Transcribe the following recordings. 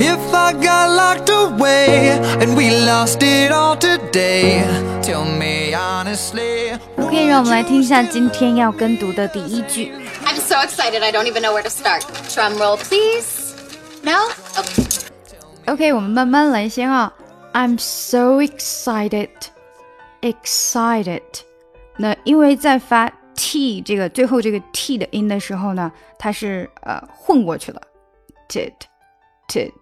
If I got locked away and we lost it all today, tell me honestly. OK，让我们来听一下今天要跟读的第一句。 I'm so excited, I don't even know where to start. Drum roll, please. No? Okay. OK，我们慢慢来先啊。I'm so excited, excited。那因为在发 t 这个最后这个 t 的音的时候呢，它是呃混过去了，ted ted，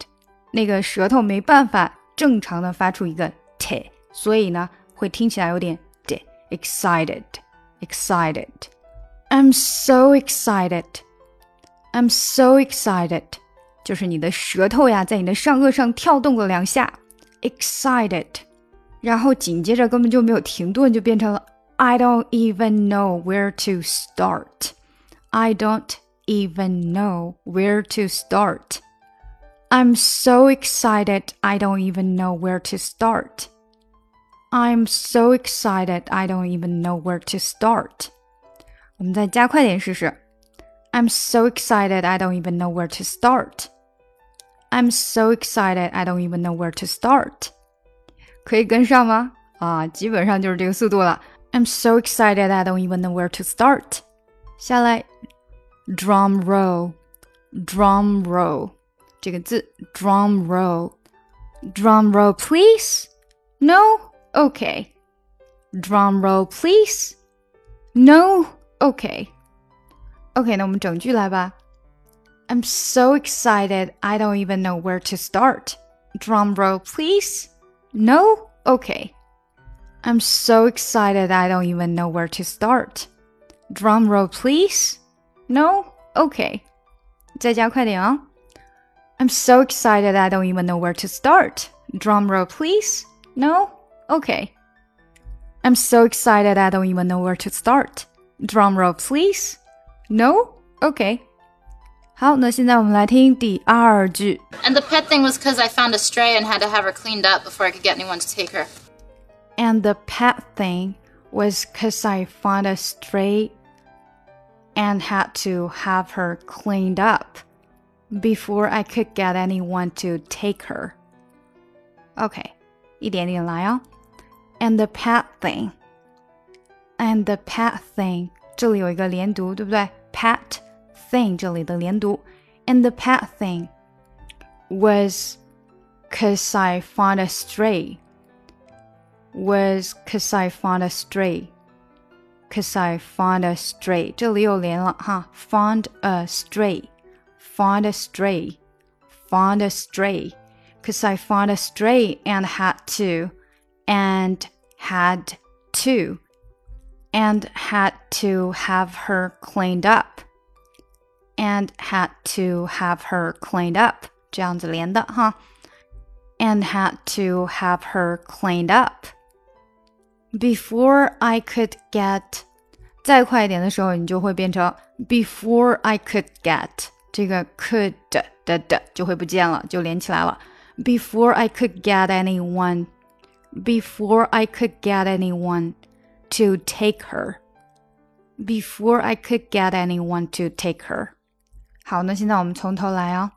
那个舌头没办法正常的发出一个 t，所以呢会听起来有点 d excited excited。I'm so excited. I'm so excited. 就是你的舌头呀，在你的上颚上跳动了两下，excited，然后紧接着根本就没有停顿，就变成了 I don't even know where to start. I don't even know where to start. I'm so excited, I don't even know where to start. I'm so excited, I don't even know where to start. 我们再加快点试试。I'm so excited, I don't even know where to start. I'm so excited, I don't even know where to start. 可以跟上吗？啊，基本上就是这个速度了。I'm so excited, I don't even know where to start. 下来，drum roll, drum roll 这个字，drum roll, drum roll please. No, okay. Drum roll please. No, okay. OK，那我们整句来吧。I'm so excited, I don't even know where to start. Drum roll, please. No? Okay. I'm so excited, I don't even know where to start. Drum roll, please. No? Okay. 再加快点啊。 I'm so excited, I don't even know where to start. Drum roll, please. No? Okay. I'm so excited, I don't even know where to start. Drum roll, please. No? Okay. 好，那现在我们来听第二句。 And the pet thing was because I found a stray and had to have her cleaned up before I could get anyone to take her. And the pet thing was because I found a stray and had to have her cleaned up before I could get anyone to take her. OK，一点点来啊。And the pet thing. And the pet thing，这里有一个连读，对不对？Pet thing 这里的连读。And the pet thing was cause I found a stray. Was cause I found a stray. Cause I found a stray，这里有连了哈。Found a stray, found a stray, found a stray. Cause I found a stray and had to, and had to, and had to have her cleaned up, and had to have her cleaned up，这样子连的哈。And had to have her cleaned up before I could get。再快一点的时候，你就会变成 before I could get， 这个 could 的的就会不见了，就连起来了。Before I could get anyone, before I could get anyone to take her, before I could get anyone to take her。好，那现在我们从头来啊。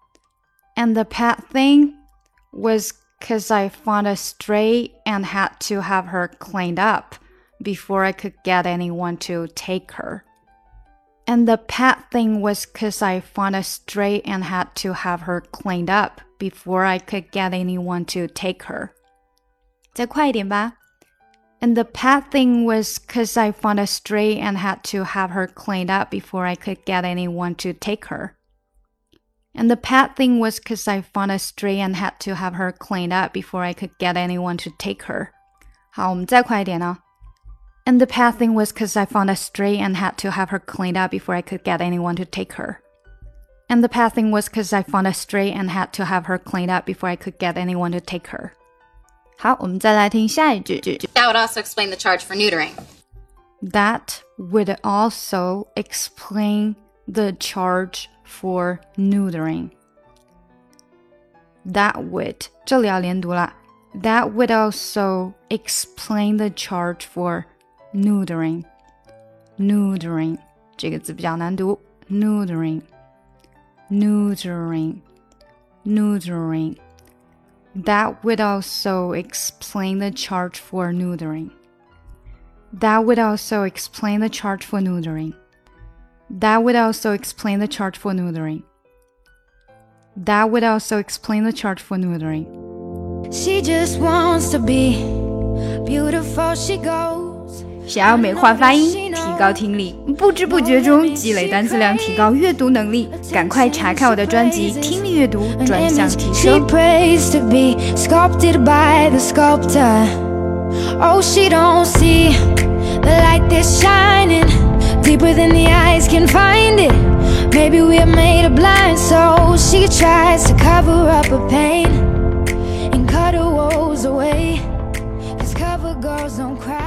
And the pet thing was because I found a stray and had to have her cleaned up before I could get anyone to take her. And the pet thing was because I found a stray and had to have her cleaned up before I could get anyone to take her. 再快一点吧。And the pet thing was because I found a stray and had to have her cleaned up before I could get anyone to take her. And the pet thing was because I found a stray and had to have her cleaned up before I could get anyone to take her. 好，我们再快一点呢。 And the pet thing was because I found a stray and had to have her cleaned up before I could get anyone to take her. And the pet thing was because I found a stray and had to have her cleaned up before I could get anyone to take her. 好，我们再来听下一句。 That would also explain the charge for neutering. That would also explain the charge for neutering. That would 这里要连读了。That would also explain the charge for neutering. Neutering 这个字比较难读。Neutering, neutering, neutering. That would also explain the charge for neutering. That would also explain the charge for neutering. That would also explain the charge for neutering. That would also explain the charge for neutering. She just wants to be beautiful. She goes. 想要美化发音，提高听力，不知不觉中积累单词量，提高阅读能力，赶快查看我的专辑《听力阅读转向提升》。Oh, she don't see the light that's shining deeper than the eyes can find it. Maybe we're made blind, so she tries to cover up her pain and cut her woes away. Cause cover girls don't cry.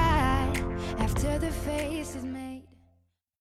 faces